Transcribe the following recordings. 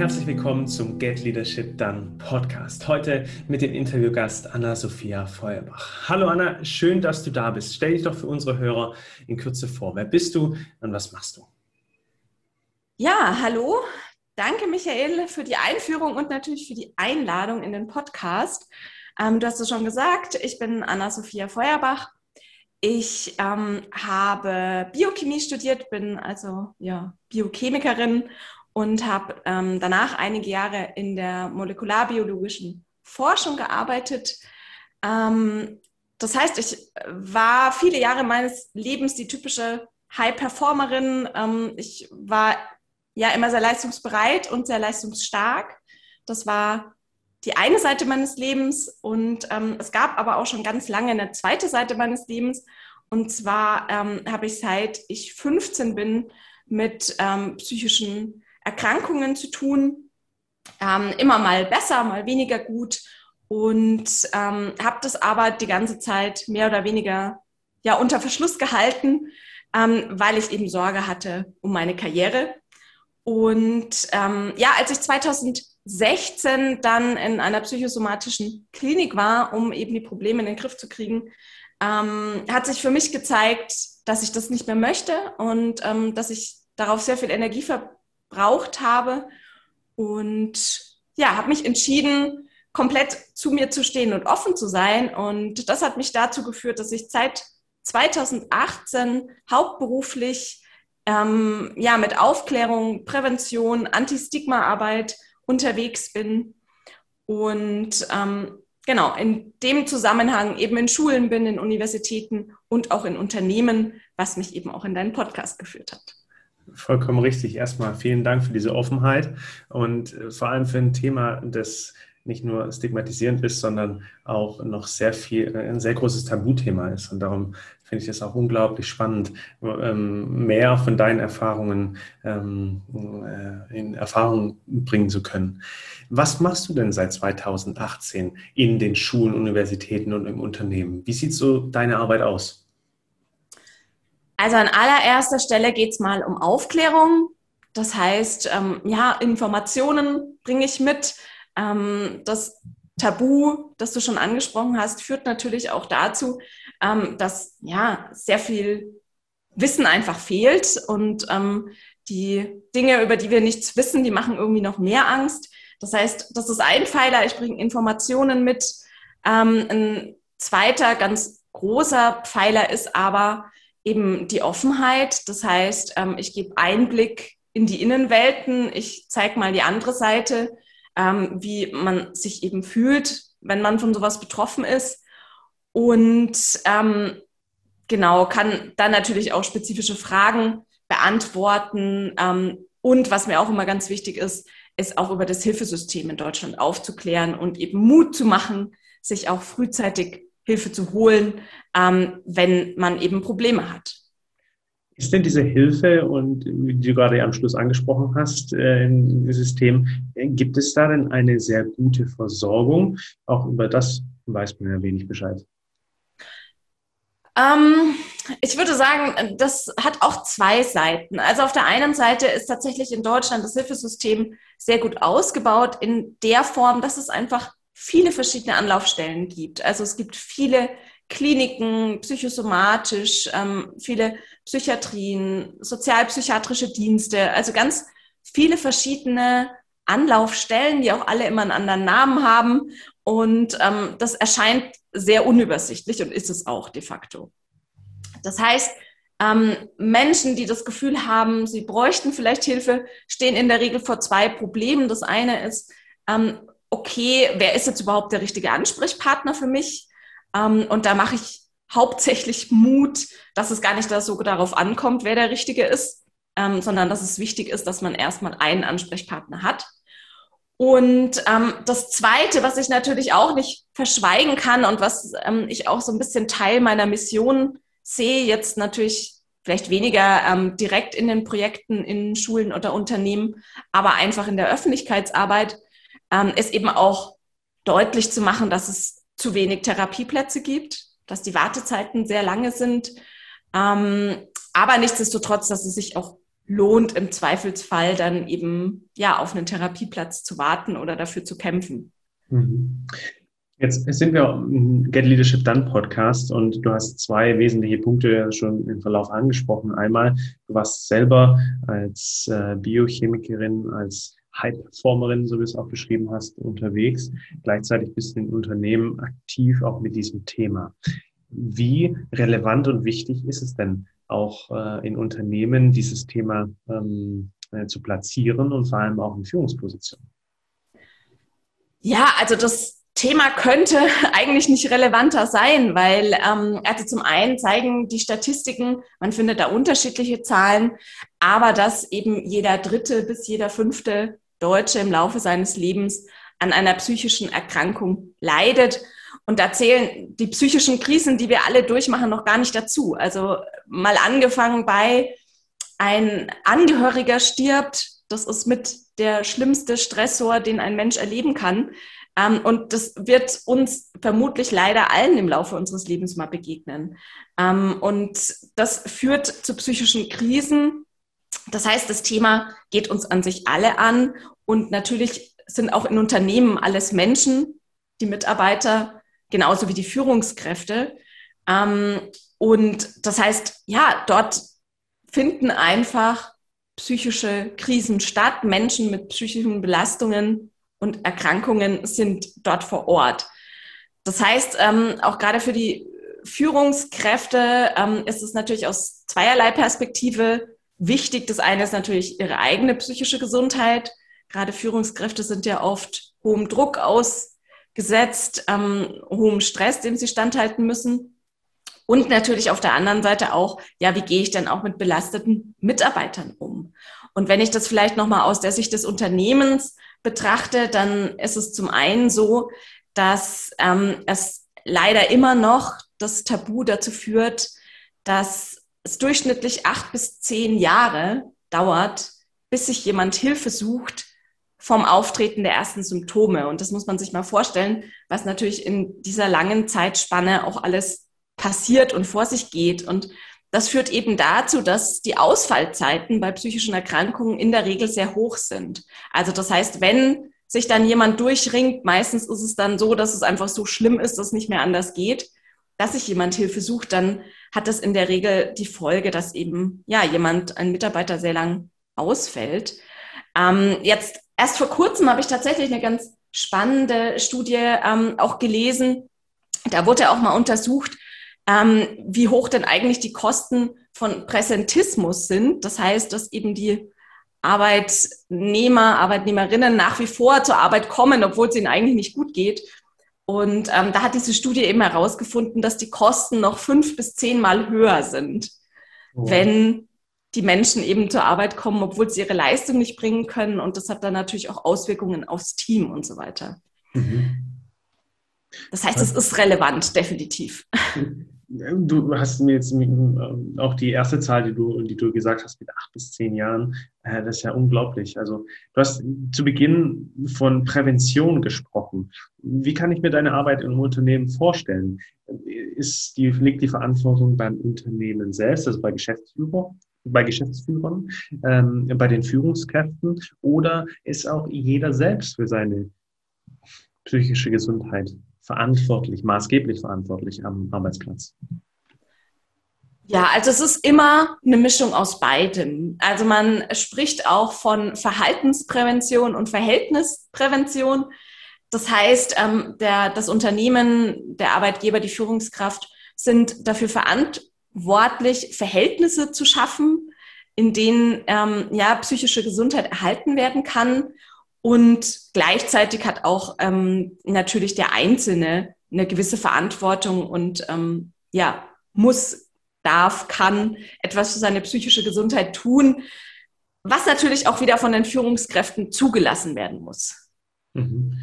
herzlich willkommen zum Get Leadership Done Podcast. Heute mit dem Interviewgast Anna-Sophia Feuerbach. Hallo Anna, schön, dass du da bist. Stell dich doch für unsere Hörer in Kürze vor. Wer bist du und was machst du? Ja, hallo. Danke, Michael, für die Einführung und natürlich für die Einladung in den Podcast. Ähm, du hast es schon gesagt, ich bin Anna-Sophia Feuerbach. Ich ähm, habe Biochemie studiert, bin also ja, Biochemikerin und habe ähm, danach einige Jahre in der molekularbiologischen Forschung gearbeitet. Ähm, das heißt, ich war viele Jahre meines Lebens die typische High-Performerin. Ähm, ich war ja immer sehr leistungsbereit und sehr leistungsstark. Das war die eine Seite meines Lebens und ähm, es gab aber auch schon ganz lange eine zweite Seite meines Lebens. Und zwar ähm, habe ich seit ich 15 bin mit ähm, psychischen Erkrankungen zu tun. Ähm, immer mal besser, mal weniger gut. Und ähm, habe das aber die ganze Zeit mehr oder weniger ja unter Verschluss gehalten, ähm, weil ich eben Sorge hatte um meine Karriere. Und ähm, ja, als ich 2016 dann in einer psychosomatischen Klinik war, um eben die Probleme in den Griff zu kriegen, ähm, hat sich für mich gezeigt, dass ich das nicht mehr möchte und ähm, dass ich darauf sehr viel Energie ver gebraucht habe und ja, habe mich entschieden, komplett zu mir zu stehen und offen zu sein. Und das hat mich dazu geführt, dass ich seit 2018 hauptberuflich ähm, ja, mit Aufklärung, Prävention, Anti-Stigma-Arbeit unterwegs bin. Und ähm, genau, in dem Zusammenhang eben in Schulen bin, in Universitäten und auch in Unternehmen, was mich eben auch in deinen Podcast geführt hat. Vollkommen richtig. Erstmal vielen Dank für diese Offenheit und äh, vor allem für ein Thema, das nicht nur stigmatisierend ist, sondern auch noch sehr viel, äh, ein sehr großes Tabuthema ist. Und darum finde ich es auch unglaublich spannend, ähm, mehr von deinen Erfahrungen ähm, äh, in Erfahrung bringen zu können. Was machst du denn seit 2018 in den Schulen, Universitäten und im Unternehmen? Wie sieht so deine Arbeit aus? Also an allererster Stelle geht es mal um Aufklärung. Das heißt, ähm, ja, Informationen bringe ich mit. Ähm, das Tabu, das du schon angesprochen hast, führt natürlich auch dazu, ähm, dass ja sehr viel Wissen einfach fehlt und ähm, die Dinge, über die wir nichts wissen, die machen irgendwie noch mehr Angst. Das heißt, das ist ein Pfeiler, ich bringe Informationen mit. Ähm, ein zweiter ganz großer Pfeiler ist aber, eben die Offenheit. Das heißt, ähm, ich gebe Einblick in die Innenwelten, ich zeige mal die andere Seite, ähm, wie man sich eben fühlt, wenn man von sowas betroffen ist. Und ähm, genau, kann dann natürlich auch spezifische Fragen beantworten. Ähm, und was mir auch immer ganz wichtig ist, ist auch über das Hilfesystem in Deutschland aufzuklären und eben Mut zu machen, sich auch frühzeitig Hilfe zu holen, ähm, wenn man eben Probleme hat. Ist denn diese Hilfe und wie du gerade am Schluss angesprochen hast, äh, im System, äh, gibt es da denn eine sehr gute Versorgung? Auch über das weiß man ja wenig Bescheid. Ähm, ich würde sagen, das hat auch zwei Seiten. Also auf der einen Seite ist tatsächlich in Deutschland das Hilfesystem sehr gut ausgebaut in der Form, dass es einfach viele verschiedene Anlaufstellen gibt. Also es gibt viele Kliniken, psychosomatisch, ähm, viele Psychiatrien, sozialpsychiatrische Dienste, also ganz viele verschiedene Anlaufstellen, die auch alle immer einen anderen Namen haben. Und ähm, das erscheint sehr unübersichtlich und ist es auch de facto. Das heißt, ähm, Menschen, die das Gefühl haben, sie bräuchten vielleicht Hilfe, stehen in der Regel vor zwei Problemen. Das eine ist, ähm, okay, wer ist jetzt überhaupt der richtige Ansprechpartner für mich? Ähm, und da mache ich hauptsächlich Mut, dass es gar nicht so darauf ankommt, wer der Richtige ist, ähm, sondern dass es wichtig ist, dass man erstmal einen Ansprechpartner hat. Und ähm, das Zweite, was ich natürlich auch nicht verschweigen kann und was ähm, ich auch so ein bisschen Teil meiner Mission sehe, jetzt natürlich vielleicht weniger ähm, direkt in den Projekten in Schulen oder Unternehmen, aber einfach in der Öffentlichkeitsarbeit, ähm, ist eben auch deutlich zu machen, dass es zu wenig Therapieplätze gibt, dass die Wartezeiten sehr lange sind. Ähm, aber nichtsdestotrotz, dass es sich auch lohnt im Zweifelsfall dann eben ja auf einen Therapieplatz zu warten oder dafür zu kämpfen. Mhm. Jetzt sind wir im Get Leadership Done Podcast und du hast zwei wesentliche Punkte schon im Verlauf angesprochen. Einmal, du warst selber als äh, Biochemikerin, als High-Performerin, so wie du es auch beschrieben hast, unterwegs. Gleichzeitig bist du in Unternehmen aktiv auch mit diesem Thema. Wie relevant und wichtig ist es denn auch äh, in Unternehmen, dieses Thema ähm, äh, zu platzieren und vor allem auch in Führungspositionen? Ja, also das Thema könnte eigentlich nicht relevanter sein, weil ähm, also zum einen zeigen die Statistiken, man findet da unterschiedliche Zahlen, aber dass eben jeder dritte bis jeder fünfte Deutsche im Laufe seines Lebens an einer psychischen Erkrankung leidet. Und da zählen die psychischen Krisen, die wir alle durchmachen, noch gar nicht dazu. Also mal angefangen bei ein Angehöriger stirbt, das ist mit der schlimmste Stressor, den ein Mensch erleben kann. Ähm, und das wird uns vermutlich leider allen im Laufe unseres Lebens mal begegnen. Ähm, und das führt zu psychischen Krisen. Das heißt, das Thema geht uns an sich alle an. Und natürlich sind auch in Unternehmen alles Menschen, die Mitarbeiter, genauso wie die Führungskräfte. Ähm, und das heißt, ja, dort finden einfach psychische Krisen statt. Menschen mit psychischen Belastungen und Erkrankungen sind dort vor Ort. Das heißt, ähm, auch gerade für die Führungskräfte ähm, ist es natürlich aus zweierlei Perspektive wichtig. Das eine ist natürlich ihre eigene psychische Gesundheit. Gerade Führungskräfte sind ja oft hohem Druck ausgesetzt, ähm, hohem Stress, dem sie standhalten müssen. Und natürlich auf der anderen Seite auch, ja, wie gehe ich denn auch mit belasteten Mitarbeitern um? Und wenn ich das vielleicht nochmal aus der Sicht des Unternehmens betrachte, dann ist es zum einen so, dass ähm, es leider immer noch das Tabu dazu führt, dass es durchschnittlich acht bis zehn Jahre dauert, bis sich jemand Hilfe sucht vom Auftreten der ersten Symptome. Und das muss man sich mal vorstellen, was natürlich in dieser langen Zeitspanne auch alles passiert und vor sich geht. Und das führt eben dazu, dass die Ausfallzeiten bei psychischen Erkrankungen in der Regel sehr hoch sind. Also das heißt, wenn sich dann jemand durchringt, meistens ist es dann so, dass es einfach so schlimm ist, dass es nicht mehr anders geht, dass sich jemand Hilfe sucht, dann hat das in der Regel die Folge, dass eben ja jemand, ein Mitarbeiter sehr lang ausfällt. Ähm, jetzt erst vor kurzem habe ich tatsächlich eine ganz spannende Studie ähm, auch gelesen. Da wurde auch mal untersucht, ähm, wie hoch denn eigentlich die Kosten von Präsentismus sind. Das heißt, dass eben die Arbeitnehmer, Arbeitnehmerinnen nach wie vor zur Arbeit kommen, obwohl es ihnen eigentlich nicht gut geht. Und ähm, da hat diese Studie eben herausgefunden, dass die Kosten noch fünf bis zehnmal höher sind, oh. wenn die Menschen eben zur Arbeit kommen, obwohl sie ihre Leistung nicht bringen können. Und das hat dann natürlich auch Auswirkungen aufs Team und so weiter. Mhm. Das heißt, es ist relevant, definitiv. Du hast mir jetzt ähm, auch die erste Zahl, die du, die du gesagt hast, mit acht bis zehn Jahren, äh, das ist ja unglaublich. Also du hast zu Beginn von Prävention gesprochen. Wie kann ich mir deine Arbeit im Unternehmen vorstellen? Ist die, liegt die Verantwortung beim Unternehmen selbst, also bei Geschäftsführer, bei Geschäftsführern, ähm, bei den Führungskräften oder ist auch jeder selbst für seine psychische Gesundheit verantwortlich, maßgeblich verantwortlich am Arbeitsplatz? Ja, also es ist immer eine Mischung aus beidem. Also man spricht auch von Verhaltensprävention und Verhältnisprävention. Das heißt, ähm, der, das Unternehmen, der Arbeitgeber, die Führungskraft sind dafür verantwortlich, Verhältnisse zu schaffen, in denen ähm, ja psychische Gesundheit erhalten werden kann und gleichzeitig hat auch ähm, natürlich der Einzelne eine gewisse Verantwortung und ähm, ja, muss, darf, kann etwas für seine psychische Gesundheit tun, was natürlich auch wieder von den Führungskräften zugelassen werden muss. Mhm.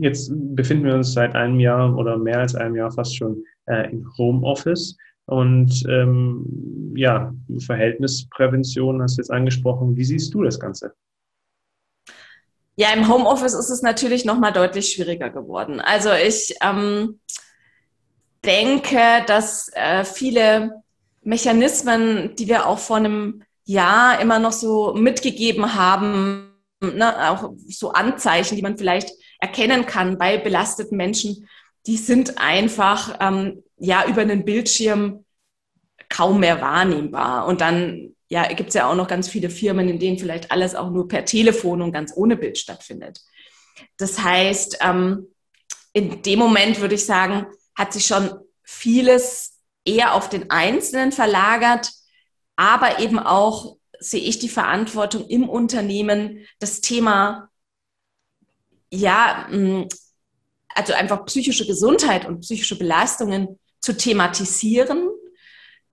Jetzt befinden wir uns seit einem Jahr oder mehr als einem Jahr fast schon äh, im Homeoffice. Und ähm, ja, Verhältnisprävention hast du jetzt angesprochen. Wie siehst du das Ganze? Ja, im Homeoffice ist es natürlich noch mal deutlich schwieriger geworden. Also ich ähm, denke, dass äh, viele Mechanismen, die wir auch vor einem ja immer noch so mitgegeben haben, ne, auch so Anzeichen, die man vielleicht erkennen kann bei belasteten Menschen, die sind einfach ähm, ja über einen Bildschirm kaum mehr wahrnehmbar. Und dann ja, gibt es ja auch noch ganz viele Firmen, in denen vielleicht alles auch nur per Telefon und ganz ohne Bild stattfindet. Das heißt, ähm, in dem Moment würde ich sagen, hat sich schon vieles eher auf den Einzelnen verlagert, aber eben auch sehe ich die Verantwortung im Unternehmen, das Thema, ja, mm, also einfach psychische Gesundheit und psychische Belastungen zu thematisieren.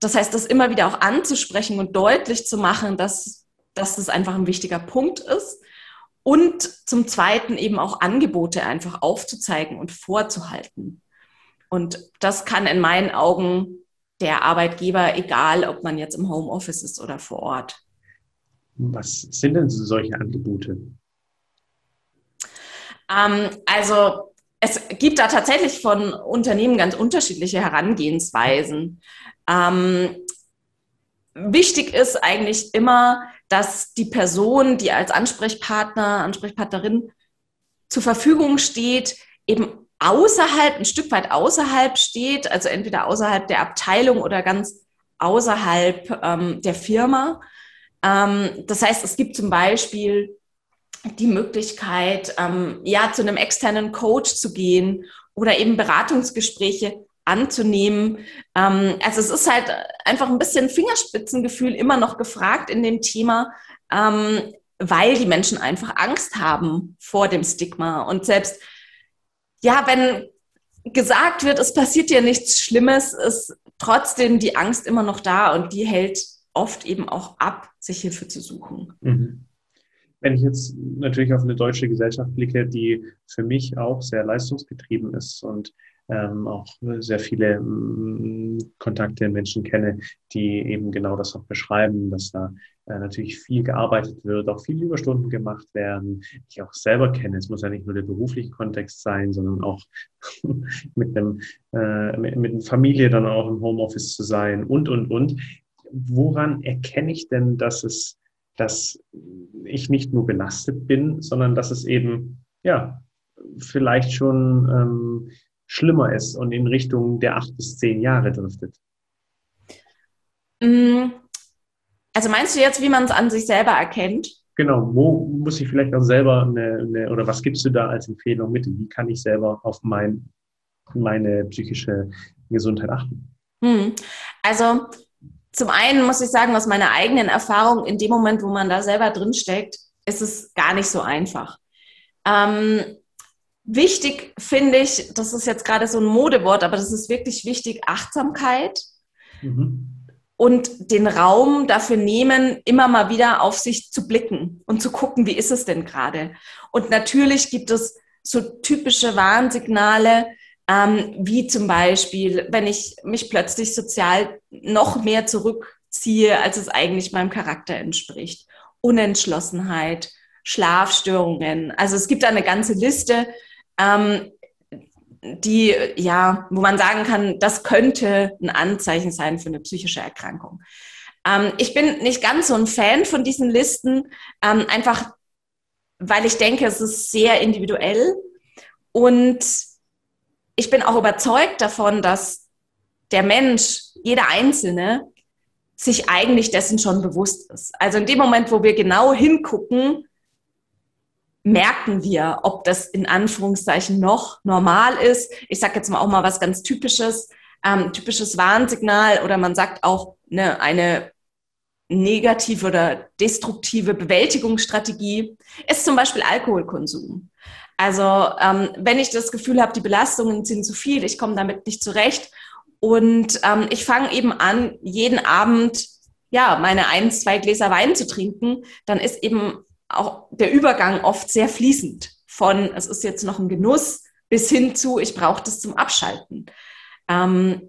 Das heißt, das immer wieder auch anzusprechen und deutlich zu machen, dass, dass das einfach ein wichtiger Punkt ist. Und zum Zweiten eben auch Angebote einfach aufzuzeigen und vorzuhalten. Und das kann in meinen Augen der Arbeitgeber, egal ob man jetzt im Homeoffice ist oder vor Ort. Was sind denn solche Angebote? Ähm, also es gibt da tatsächlich von Unternehmen ganz unterschiedliche Herangehensweisen. Ähm, wichtig ist eigentlich immer, dass die Person, die als Ansprechpartner, Ansprechpartnerin zur Verfügung steht, eben außerhalb, ein Stück weit außerhalb steht, also entweder außerhalb der Abteilung oder ganz außerhalb ähm, der Firma. Ähm, das heißt, es gibt zum Beispiel die Möglichkeit, ähm, ja, zu einem externen Coach zu gehen oder eben Beratungsgespräche anzunehmen. Ähm, also es ist halt einfach ein bisschen Fingerspitzengefühl immer noch gefragt in dem Thema, ähm, weil die Menschen einfach Angst haben vor dem Stigma. Und selbst, ja, wenn gesagt wird, es passiert dir nichts Schlimmes, ist trotzdem die Angst immer noch da und die hält oft eben auch ab, sich Hilfe zu suchen. Mhm. Wenn ich jetzt natürlich auf eine deutsche Gesellschaft blicke, die für mich auch sehr leistungsgetrieben ist und ähm, auch sehr viele ähm, Kontakte Menschen kenne, die eben genau das auch beschreiben, dass da äh, natürlich viel gearbeitet wird, auch viele Überstunden gemacht werden, die ich auch selber kenne. Es muss ja nicht nur der berufliche Kontext sein, sondern auch mit einem äh, mit, mit Familie dann auch im Homeoffice zu sein und und und. Woran erkenne ich denn, dass es dass ich nicht nur belastet bin, sondern dass es eben, ja, vielleicht schon ähm, schlimmer ist und in Richtung der acht bis zehn Jahre driftet. Mm, also meinst du jetzt, wie man es an sich selber erkennt? Genau, wo muss ich vielleicht auch selber eine, eine, oder was gibst du da als Empfehlung mit? Wie kann ich selber auf mein, meine psychische Gesundheit achten? Hm. Also zum einen muss ich sagen, aus meiner eigenen Erfahrung, in dem Moment, wo man da selber drin steckt, ist es gar nicht so einfach. Ähm, wichtig finde ich, das ist jetzt gerade so ein Modewort, aber das ist wirklich wichtig, Achtsamkeit mhm. und den Raum dafür nehmen, immer mal wieder auf sich zu blicken und zu gucken, wie ist es denn gerade. Und natürlich gibt es so typische Warnsignale, ähm, wie zum Beispiel, wenn ich mich plötzlich sozial noch mehr zurückziehe, als es eigentlich meinem Charakter entspricht. Unentschlossenheit, Schlafstörungen. Also es gibt da eine ganze Liste, ähm, die, ja, wo man sagen kann, das könnte ein Anzeichen sein für eine psychische Erkrankung. Ähm, ich bin nicht ganz so ein Fan von diesen Listen, ähm, einfach weil ich denke, es ist sehr individuell und ich bin auch überzeugt davon, dass der Mensch, jeder Einzelne, sich eigentlich dessen schon bewusst ist. Also in dem Moment, wo wir genau hingucken, merken wir, ob das in Anführungszeichen noch normal ist. Ich sage jetzt mal auch mal was ganz Typisches, ähm, typisches Warnsignal oder man sagt auch ne, eine negative oder destruktive Bewältigungsstrategie ist zum Beispiel Alkoholkonsum. Also ähm, wenn ich das Gefühl habe, die Belastungen sind zu viel, ich komme damit nicht zurecht. Und ähm, ich fange eben an, jeden Abend ja meine ein, zwei Gläser Wein zu trinken, dann ist eben auch der Übergang oft sehr fließend. Von es ist jetzt noch ein Genuss bis hin zu ich brauche das zum Abschalten. Ähm,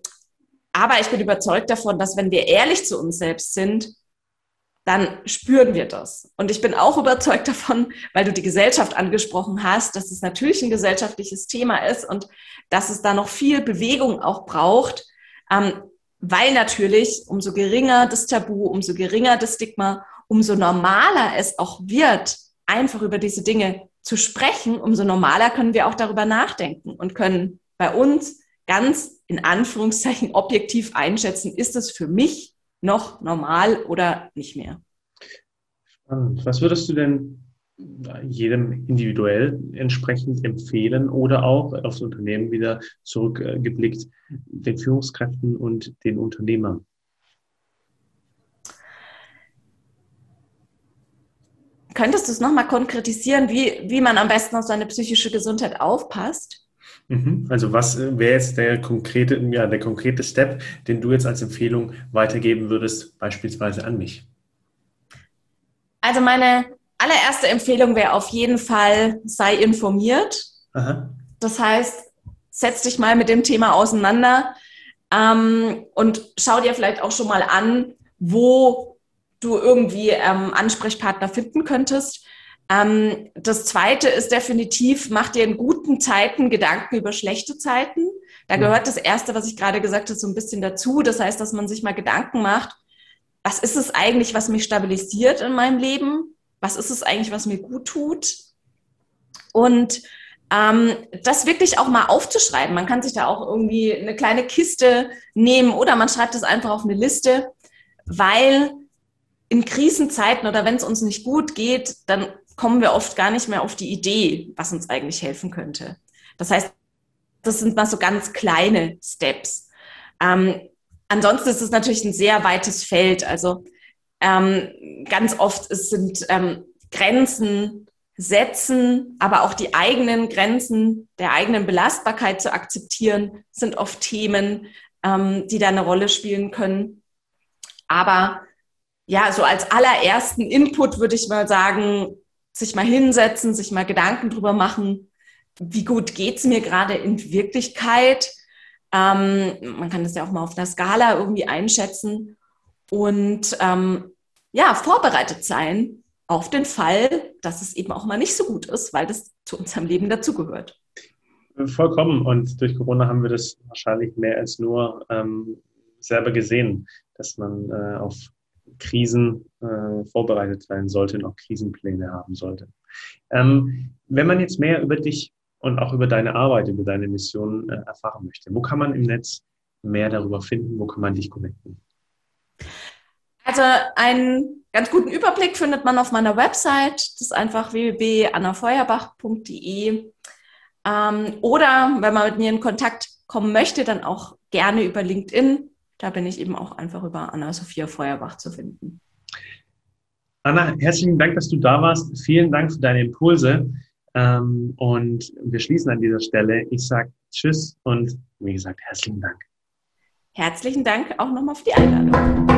aber ich bin überzeugt davon, dass wenn wir ehrlich zu uns selbst sind, dann spüren wir das. Und ich bin auch überzeugt davon, weil du die Gesellschaft angesprochen hast, dass es natürlich ein gesellschaftliches Thema ist und dass es da noch viel Bewegung auch braucht. Ähm, weil natürlich umso geringer das Tabu, umso geringer das Stigma, umso normaler es auch wird, einfach über diese Dinge zu sprechen, umso normaler können wir auch darüber nachdenken und können bei uns ganz in Anführungszeichen objektiv einschätzen, ist es für mich noch normal oder nicht mehr. Spannend. Was würdest du denn jedem individuell entsprechend empfehlen oder auch aufs Unternehmen wieder zurückgeblickt, den Führungskräften und den Unternehmern? Könntest du es nochmal konkretisieren, wie, wie man am besten auf seine psychische Gesundheit aufpasst? Mhm. Also was äh, wäre jetzt der konkrete, ja, der konkrete Step, den du jetzt als Empfehlung weitergeben würdest, beispielsweise an mich? Also meine allererste Empfehlung wäre auf jeden Fall, sei informiert. Aha. Das heißt, setz dich mal mit dem Thema auseinander ähm, und schau dir vielleicht auch schon mal an, wo du irgendwie ähm, Ansprechpartner finden könntest. Ähm, das zweite ist definitiv, mach dir in guten Zeiten Gedanken über schlechte Zeiten. Da gehört das erste, was ich gerade gesagt habe, so ein bisschen dazu. Das heißt, dass man sich mal Gedanken macht, was ist es eigentlich, was mich stabilisiert in meinem Leben? Was ist es eigentlich, was mir gut tut? Und ähm, das wirklich auch mal aufzuschreiben. Man kann sich da auch irgendwie eine kleine Kiste nehmen oder man schreibt es einfach auf eine Liste, weil in Krisenzeiten oder wenn es uns nicht gut geht, dann kommen wir oft gar nicht mehr auf die Idee, was uns eigentlich helfen könnte. Das heißt, das sind mal so ganz kleine Steps. Ähm, ansonsten ist es natürlich ein sehr weites Feld. Also ähm, ganz oft es sind ähm, Grenzen setzen, aber auch die eigenen Grenzen der eigenen Belastbarkeit zu akzeptieren, sind oft Themen, ähm, die da eine Rolle spielen können. Aber ja, so als allerersten Input würde ich mal sagen, sich mal hinsetzen, sich mal Gedanken drüber machen, wie gut geht's mir gerade in Wirklichkeit. Ähm, man kann das ja auch mal auf einer Skala irgendwie einschätzen und ähm, ja, vorbereitet sein auf den Fall, dass es eben auch mal nicht so gut ist, weil das zu unserem Leben dazugehört. Vollkommen. Und durch Corona haben wir das wahrscheinlich mehr als nur ähm, selber gesehen, dass man äh, auf Krisen äh, vorbereitet sein sollte und auch Krisenpläne haben sollte. Ähm, wenn man jetzt mehr über dich und auch über deine Arbeit, über deine Mission äh, erfahren möchte, wo kann man im Netz mehr darüber finden? Wo kann man dich connecten? Also einen ganz guten Überblick findet man auf meiner Website. Das ist einfach www.annafeuerbach.de. Ähm, oder wenn man mit mir in Kontakt kommen möchte, dann auch gerne über LinkedIn. Da bin ich eben auch einfach über Anna-Sophia Feuerbach zu finden. Anna, herzlichen Dank, dass du da warst. Vielen Dank für deine Impulse. Ähm, und wir schließen an dieser Stelle. Ich sage Tschüss und wie gesagt, herzlichen Dank. Herzlichen Dank auch nochmal für die Einladung.